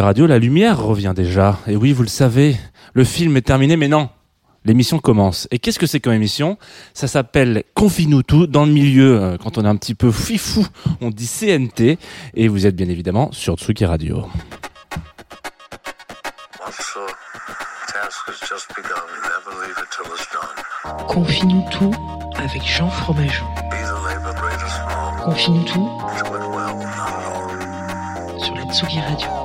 Radio, la lumière revient déjà. Et oui, vous le savez, le film est terminé, mais non. L'émission commence. Et qu'est-ce que c'est comme émission? Ça s'appelle Confine-nous tout. Dans le milieu, euh, quand on est un petit peu fifou, on dit CNT. Et vous êtes bien évidemment sur Tsugi Radio. Confine-nous tout avec Jean Fromageau. Confine-nous tout sur la Tsugi Radio.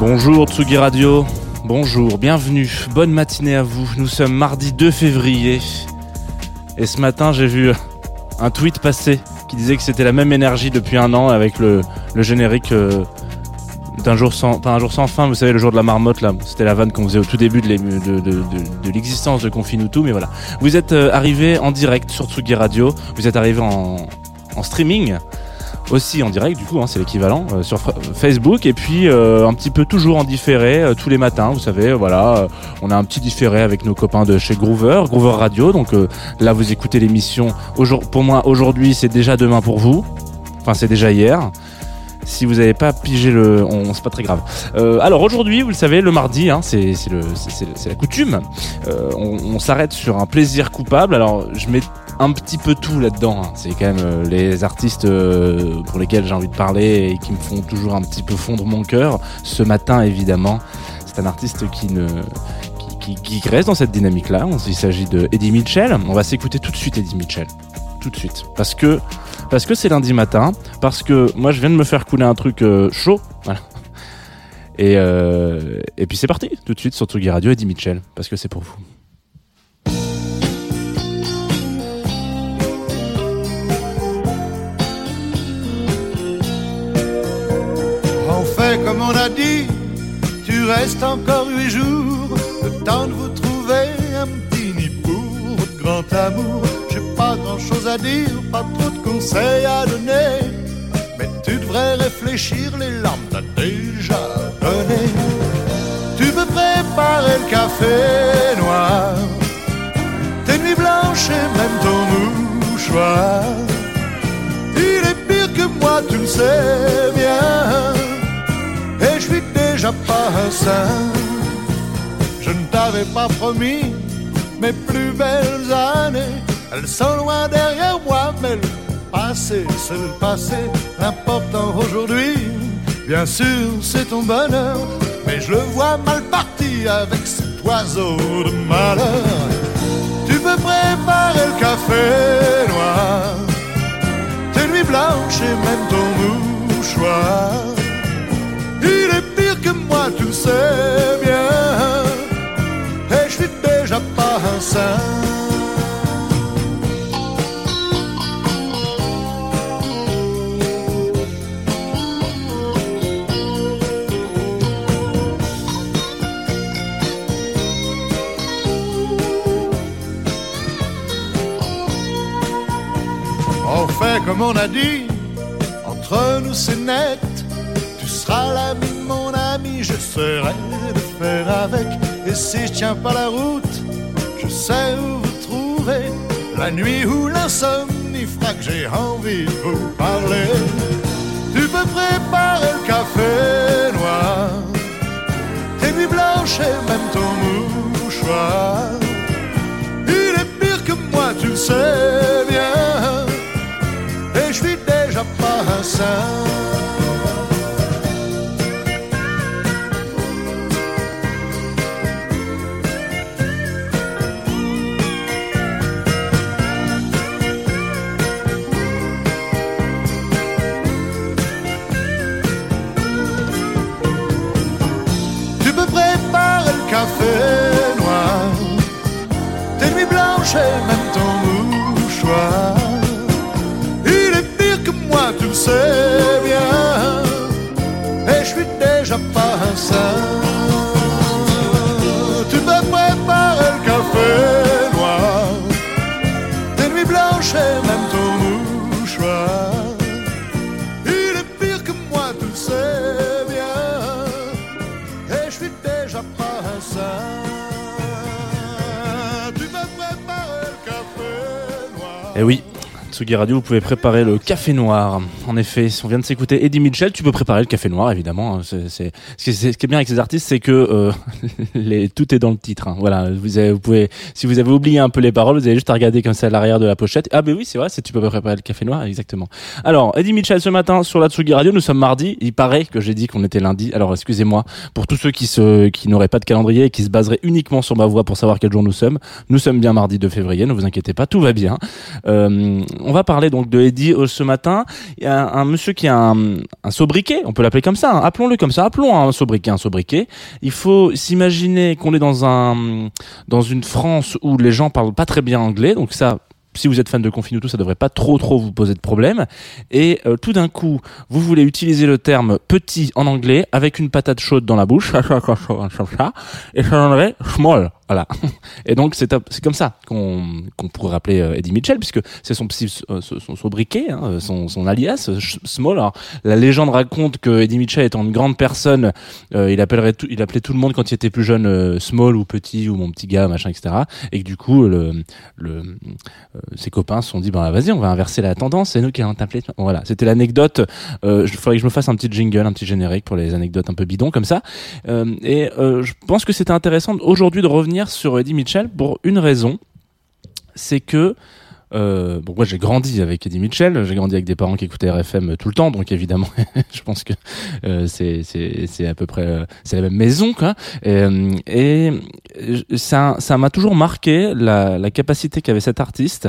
Bonjour Tsugi Radio. Bonjour, bienvenue. Bonne matinée à vous. Nous sommes mardi 2 février. Et ce matin, j'ai vu un tweet passer qui disait que c'était la même énergie depuis un an avec le, le générique euh, d'un jour sans, un jour sans fin, vous savez, le jour de la marmotte là. C'était la vanne qu'on faisait au tout début de l'ému- de, de, l'existence Confine tout, mais voilà. Vous êtes euh, arrivé en direct sur Tsugi Radio. Vous êtes arrivé en, en streaming aussi en direct du coup hein, c'est l'équivalent euh, sur Facebook et puis euh, un petit peu toujours en différé tous les matins vous savez voilà on a un petit différé avec nos copains de chez Groover Groover Radio donc là vous écoutez l'émission pour moi aujourd'hui c'est déjà demain pour vous enfin c'est déjà hier si vous n'avez pas pigé le, c'est pas très grave. Euh, alors aujourd'hui, vous le savez, le mardi, hein, c'est la coutume. Euh, on s'arrête sur un plaisir coupable. Alors je mets un petit peu tout là-dedans. hein. C'est quand même euh, les artistes pour lesquels j'ai envie de parler et qui me font toujours un petit peu fondre mon cœur. Ce matin, évidemment, c'est un artiste qui qui, qui, reste dans cette dynamique-là. Il s'agit de Eddie Mitchell. On va s'écouter tout de suite Eddie Mitchell. Tout de suite. Parce que parce que c'est lundi matin. Parce que moi, je viens de me faire couler un truc euh, chaud. Voilà. Et, euh, et puis c'est parti, tout de suite sur Tsugi Radio, Eddie Mitchell, parce que c'est pour vous. On fait comme on a dit, tu restes encore huit jours, le temps de vous trouver un petit nid pour votre grand amour. Pas grand chose à dire, pas trop de conseils à donner, mais tu devrais réfléchir, les larmes t'as déjà donné. Tu peux préparer le café noir, tes nuits blanches et même ton mouchoir. Il est pire que moi, tu le sais bien. Et je suis déjà pas un saint. Je ne t'avais pas promis mes plus belles années. Elles sont loin derrière moi, mais le passé, c'est le passé. L'important aujourd'hui, bien sûr, c'est ton bonheur. Mais je le vois mal parti avec cet oiseau de malheur. Tu peux préparer le café noir tes nuits blanches et même ton mouchoir. Il est pire que moi, tu le sais bien. Et je suis déjà pas un saint. comme on a dit, entre nous c'est net. Tu seras l'ami de mon ami, je serai de faire avec. Et si je tiens pas la route, je sais où vous trouver. La nuit où l'insomnie fera que j'ai envie de vous parler. Tu peux préparer le café noir, tes nuits blanches et même ton mouchoir. Il est pire que moi, tu le sais. sun Tsugi Radio, vous pouvez préparer le café noir. En effet, on vient de s'écouter Eddie Mitchell, tu peux préparer le café noir, évidemment. C'est, c'est... Ce, qui est, bien avec ces artistes, c'est que euh, tout est dans le titre. hein. Voilà, vous, pouvez, si vous avez oublié un peu les paroles, vous avez juste à regarder comme ça à l'arrière de la pochette. Ah ben oui, c'est vrai, c'est tu peux préparer le café noir, exactement. Alors, Eddie Mitchell ce matin sur la Tsugi Radio, nous sommes mardi. Il paraît que j'ai dit qu'on était lundi. Alors, excusez-moi pour tous ceux qui n'auraient pas de calendrier et qui se baseraient uniquement sur ma voix pour savoir quel jour nous sommes. Nous sommes bien mardi 2 février. Ne vous inquiétez pas, tout va bien. Euh, on va parler donc de Eddie euh, ce matin. Il y a un, monsieur qui a un, un sobriquet, on peut l'appeler comme ça, hein. appelons-le comme ça, appelons un sobriquet un sobriquet. Il faut s'imaginer qu'on est dans un dans une France où les gens parlent pas très bien anglais, donc ça si vous êtes fan de Confinuto, ça devrait pas trop trop vous poser de problème. Et euh, tout d'un coup, vous voulez utiliser le terme petit en anglais avec une patate chaude dans la bouche, et ça donnerait small. Voilà. Et donc c'est comme ça qu'on pourrait rappeler euh, Eddie Mitchell puisque c'est son euh, son, son sobriquet, hein, son alias Small. Alors, la légende raconte que Eddie Mitchell étant une grande personne, euh, il appellerait tout, il appelait tout le monde quand il était plus jeune Small ou petit ou mon petit gars machin etc. Et que du coup ses copains se sont dit ben vas-y on va inverser la tendance c'est nous qui allons t'appeler voilà c'était l'anecdote je faudrait que je me fasse un petit jingle un petit générique pour les anecdotes un peu bidons comme ça et je pense que c'était intéressant aujourd'hui de revenir sur Eddie Mitchell pour une raison. C'est que euh, bon, moi j'ai grandi avec Eddie Mitchell, j'ai grandi avec des parents qui écoutaient RFM tout le temps, donc évidemment, je pense que euh, c'est à peu près euh, c'est la même maison quoi. Et, euh, ça ça m'a toujours marqué la capacité qu'avait cet artiste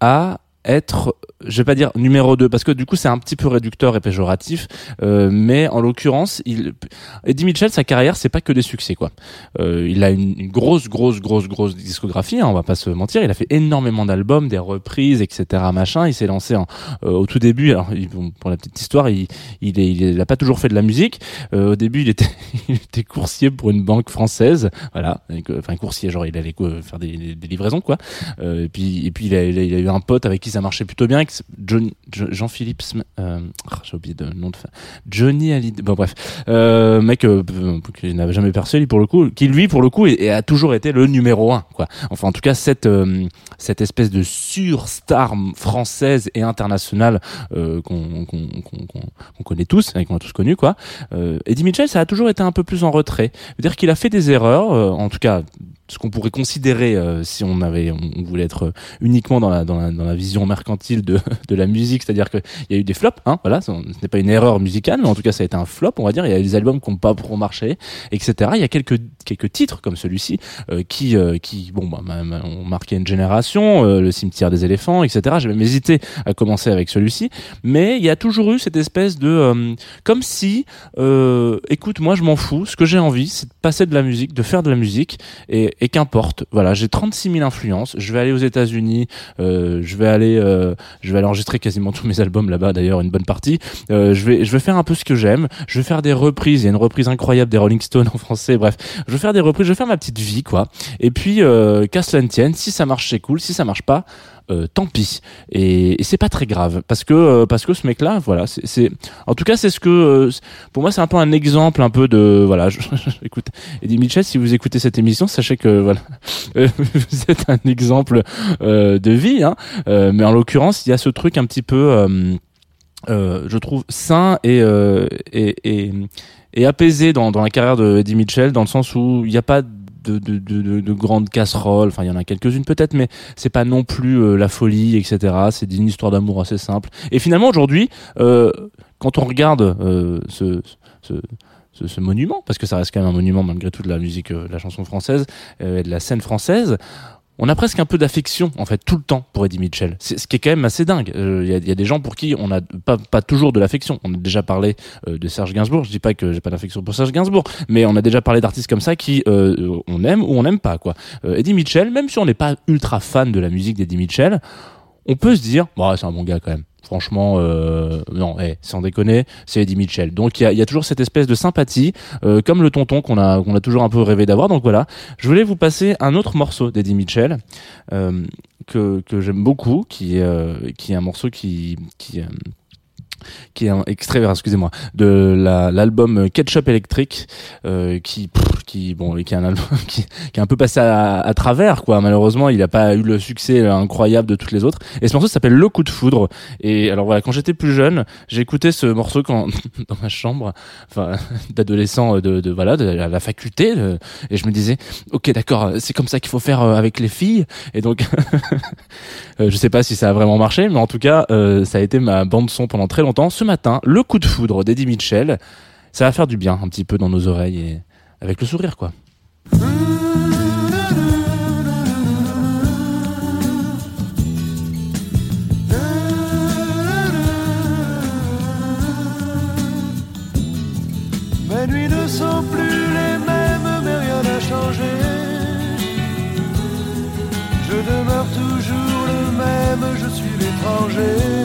à être, je vais pas dire numéro 2 parce que du coup c'est un petit peu réducteur et péjoratif, euh, mais en l'occurrence, il, Eddie Mitchell, sa carrière, c'est pas que des succès quoi. Euh, il a une, une grosse, grosse, grosse, grosse discographie, hein, on va pas se mentir. Il a fait énormément d'albums, des reprises, etc. Machin. Il s'est lancé en, euh, au tout début. Alors il- pour la petite histoire, il, il, est, il a pas toujours fait de la musique. Euh, au début, il était, il était coursier pour une banque française, voilà. Enfin coursier, genre il allait faire des, des livraisons quoi. Euh, et puis, et puis il a, il a- il a eu un pote avec qui ça marchait plutôt bien, qui John, Jo- Jean-Philippe, euh, ah, j'ai oublié le nom de Johnny Hallyday. Bon bref, euh, mec euh, euh, qui n'avait jamais percé lui pour le coup, qui lui pour le coup a toujours été le numéro un quoi. Enfin en tout cas cette euh, espèce de surstar française et internationale qu'on connaît tous et qu'on a tous connu quoi. Eddie Mitchell ça a toujours été un peu plus en retrait. C'est-à-dire qu'il a fait des erreurs, en tout cas ce qu'on pourrait considérer euh, si on avait on voulait être euh, uniquement dans la dans la, dans la vision mercantile de de la musique c'est-à-dire que il y a eu des flops hein voilà ce n'est pas une erreur musicale mais en tout cas ça a été un flop on va dire. Il y a des albums qui n'ont pas trop marché etc il y a quelques quelques titres comme celui-ci euh, qui euh, qui bon bah, ont marqué une génération euh, le cimetière des éléphants etc j'ai même hésité à commencer avec celui-ci mais il y a toujours eu cette espèce de euh, comme si écoute moi je m'en fous. Ce que j'ai envie c'est de passer de la musique de faire de la musique et, et qu'importe. Voilà j'ai 36 000 influences. Je vais aller aux États-Unis euh, je vais aller euh, je vais aller enregistrer quasiment tous mes albums là-bas d'ailleurs une bonne partie. Euh, je vais je vais faire un peu ce que j'aime. Je vais faire des reprises. Il y a une reprise incroyable des Rolling Stones en français. Bref je vais faire des reprises. Je vais faire ma petite vie quoi. Et puis euh, qu'à cela ne tienne si ça marche c'est cool. Si ça marche pas euh, tant pis. Et, c'est pas très grave parce que euh, parce que ce mec là voilà c'est en tout cas c'est ce que euh, pour moi c'est un peu un exemple un peu de voilà je, écoute Eddie Mitchell si vous écoutez cette émission sachez que voilà vous êtes un exemple de vie hein. Mais en l'occurrence il y a ce truc un petit peu je trouve sain et, et, et, apaisé dans, dans la carrière de Eddie Mitchell dans le sens où il n'y a pas de, de, de, de grandes casseroles. Enfin il y en a quelques-unes peut-être mais c'est pas non plus euh, la folie etc c'est une histoire d'amour assez simple et finalement aujourd'hui euh, quand on regarde euh, ce, ce ce, monument, parce que ça reste quand même un monument malgré tout de la musique, de la chanson française et de la scène française, on a presque un peu d'affection en fait tout le temps pour Eddie Mitchell. C'est ce qui est quand même assez dingue. Il y, a, y, a, des gens pour qui on n'a pas, pas toujours de l'affection. On a déjà parlé euh, de Serge Gainsbourg. Je dis pas que j'ai pas d'affection pour Serge Gainsbourg, mais on a déjà parlé d'artistes comme ça qui euh, on aime ou on n'aime pas quoi. Eddie Mitchell, même si on n'est pas ultra fan de la musique d'Eddie Mitchell, on peut se dire, bon, c'est un bon gars quand même. Franchement, euh, non, eh, sans déconner, c'est Eddie Mitchell. Donc il y a, toujours cette espèce de sympathie, euh, comme le tonton qu'on a, qu'on a toujours un peu rêvé d'avoir. Donc voilà, je voulais vous passer un autre morceau d'Eddie Mitchell euh, que, que j'aime beaucoup, qui, euh, qui est un morceau qui, qui qui est un extrait, excusez-moi, de l'album Ketchup Electric, euh, qui, qui, bon, qui est un album qui, qui est un peu passé à, à, travers, quoi. Malheureusement, il n'a pas eu le succès incroyable de toutes les autres. Et ce morceau s'appelle Le Coup de Foudre. Et alors voilà, quand j'étais plus jeune, j'écoutais ce morceau quand dans ma chambre, enfin, d'adolescent, de, de, voilà, de la faculté, de, et je me disais, ok, d'accord, c'est comme ça qu'il faut faire euh, avec les filles. Et donc, je sais pas si ça a vraiment marché, mais en tout cas, euh, ça a été ma bande son pendant très longtemps ce matin, le coup de foudre d'Eddie Mitchell. Ça va faire du bien un petit peu dans nos oreilles et avec le sourire quoi. Mes nuits ne sont plus les mêmes, mais rien n'a changé. Je demeure toujours le même, je suis l'étranger.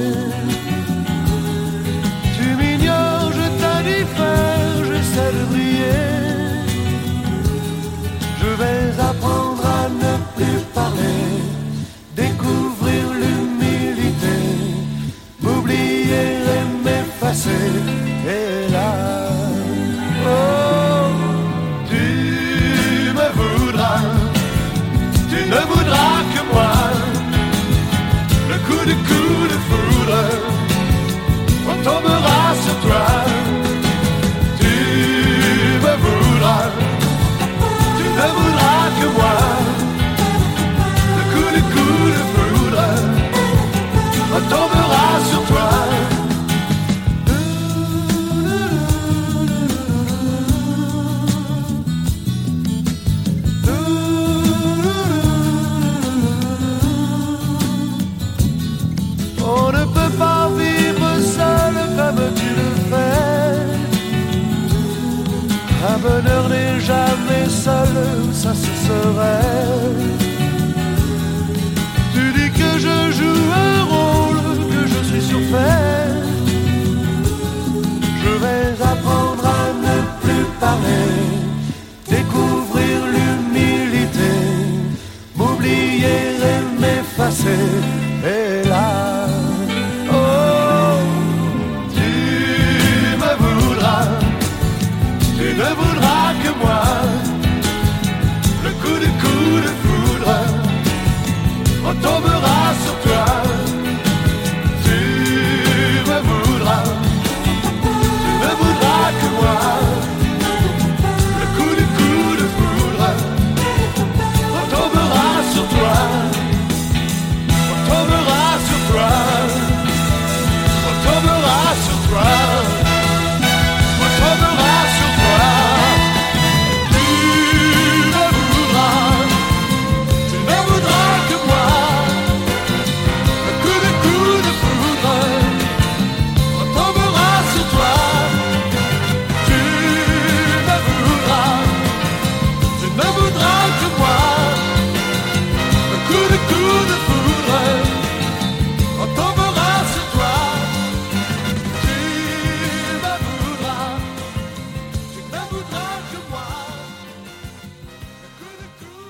Apprendre à ne plus parler, découvrir l'humilité, m'oublier et m'effacer.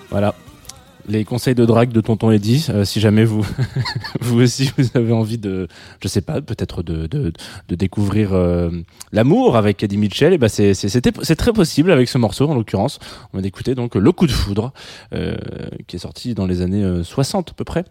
Voilà. Les conseils de drague de Tonton Eddy, euh, si jamais vous, vous aussi vous avez envie de, je sais pas, peut-être de, de, découvrir euh, l'amour avec Eddie Mitchell, et ben c'est très possible avec ce morceau en l'occurrence. On va d'écouter donc le coup de foudre euh, qui est sorti dans les années euh, 60 à peu près.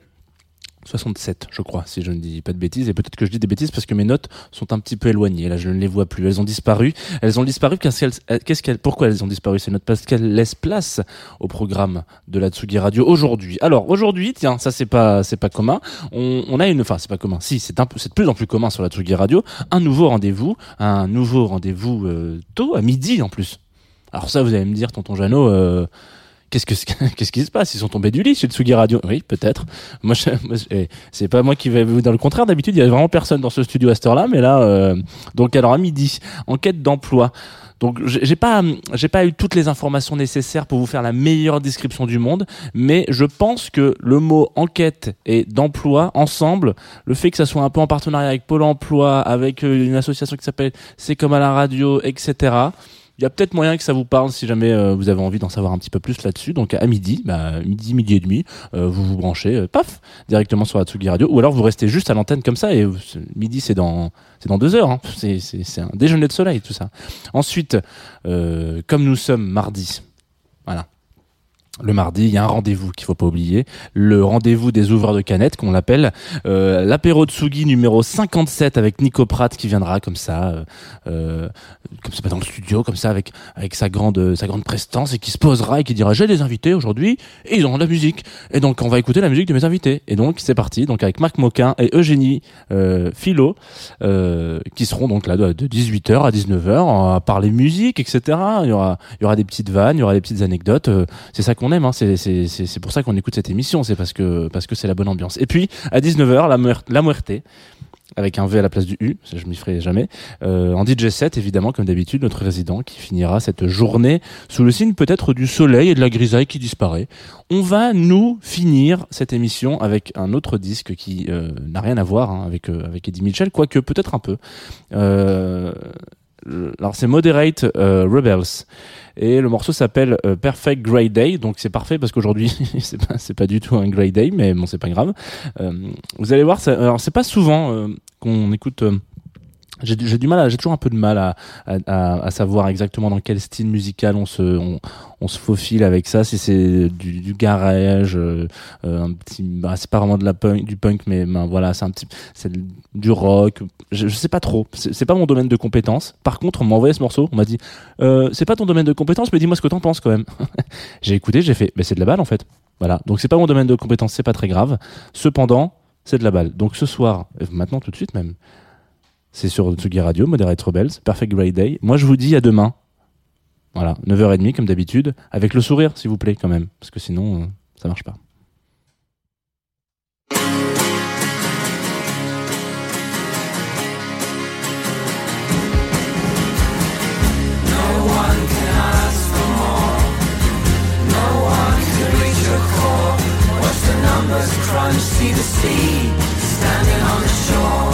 67, je crois, si je ne dis pas de bêtises. Et peut-être que je dis des bêtises parce que mes notes sont un petit peu éloignées. Là, je ne les vois plus. Elles ont disparu. Elles ont disparu euh, qu'est-ce qu'elles, pourquoi elles ont disparu ces notes? Parce qu'elles laissent place au programme de la Tsugi Radio aujourd'hui. Alors, aujourd'hui, tiens, ça c'est pas, c'est pas commun. On, on a une, enfin, c'est pas commun. Si, c'est un peu, c'est de plus en plus commun sur la Tsugi Radio. Un nouveau rendez-vous, un nouveau rendez-vous euh, tôt, à midi en plus. Alors ça, vous allez me dire, tonton Jeannot, euh, Qu'est-ce que qu'est-ce qui se passe? Ils sont tombés du lit chez Tsugi Radio Oui, peut-être. Moi, moi, eh, c'est pas moi qui vais vous dans le contraire. D'habitude, il y a vraiment personne dans ce studio à cette heure-là, mais là, euh, donc alors à midi, enquête d'emploi. Donc j'ai j'ai pas j'ai pas eu toutes les informations nécessaires pour vous faire la meilleure description du monde, mais je pense que le mot enquête et d'emploi ensemble, le fait que ça soit un peu en partenariat avec Pôle Emploi, avec euh, une association qui s'appelle C'est comme à la radio, etc. Il y a peut-être moyen que ça vous parle si jamais euh, vous avez envie d'en savoir un petit peu plus là-dessus. Donc à midi, bah, midi, midi et demi, euh, vous vous branchez, euh, paf, directement sur Atsugi Radio, ou alors vous restez juste à l'antenne comme ça. Et midi, c'est dans c'est dans deux heures. Hein. C'est c'est c'est un déjeuner de soleil tout ça. Ensuite, comme nous sommes mardi, voilà. Le mardi, il y a un rendez-vous qu'il faut pas oublier, le rendez-vous des ouvreurs de canettes qu'on l'appelle, euh, l'apéro Tsugi numéro 57 avec Nico Pratt qui viendra comme ça, euh, euh, comme ça dans le studio, comme ça avec avec sa grande sa grande prestance et qui se posera et qui dira j'ai des invités aujourd'hui et ils ont de la musique. Et donc on va écouter la musique de mes invités. Et donc c'est parti donc avec Marc Moquin et Eugénie euh, Philo euh, qui seront donc là de, de 18h à 19h à parler musique etc il y aura il y aura des petites vannes il y aura des petites anecdotes euh, c'est ça aime hein. c'est pour ça qu'on écoute cette émission c'est parce que parce que c'est la bonne ambiance et puis à 19h la muer- la muerte avec un V à la place du U, ça je m'y ferai jamais. Euh, en DJ 7 évidemment comme d'habitude notre résident qui finira cette journée sous le signe peut-être du soleil et de la grisaille qui disparaît. On va nous finir cette émission avec un autre disque qui euh, n'a rien à voir hein, avec euh, avec Eddie Mitchell, quoique peut-être un peu. Alors c'est Moderate euh, Rebels et le morceau s'appelle euh, Perfect Grey Day donc c'est parfait parce qu'aujourd'hui c'est pas du tout un Grey Day mais bon c'est pas grave. Euh, vous allez voir alors c'est pas souvent qu'on écoute j'ai du- mal j'ai toujours un peu de mal à, savoir exactement dans quel style musical on se on, se faufile avec ça. Si c'est du, garage euh, euh, un petit bah, c'est pas vraiment de la punk du punk mais ben, voilà c'est un petit c'est du rock. Je, je sais pas trop. C'est pas mon domaine de compétence. Par contre on m'a envoyé ce morceau. On m'a dit euh, c'est pas ton domaine de compétence mais dis-moi ce que t'en penses quand même. J'ai écouté j'ai fait mais c'est de la balle en fait. Voilà. Donc c'est pas mon domaine de compétence c'est pas très grave. Cependant c'est de la balle. Donc ce soir maintenant tout de suite même c'est sur Tsugi Radio, Moderate Rebels, Perfect Grey Day. Moi, je vous dis à demain. Voilà, 9h30 comme d'habitude, avec le sourire, s'il vous plaît, quand même, parce que sinon, euh, ça marche pas. numbers crunch, see the sea standing on the shore.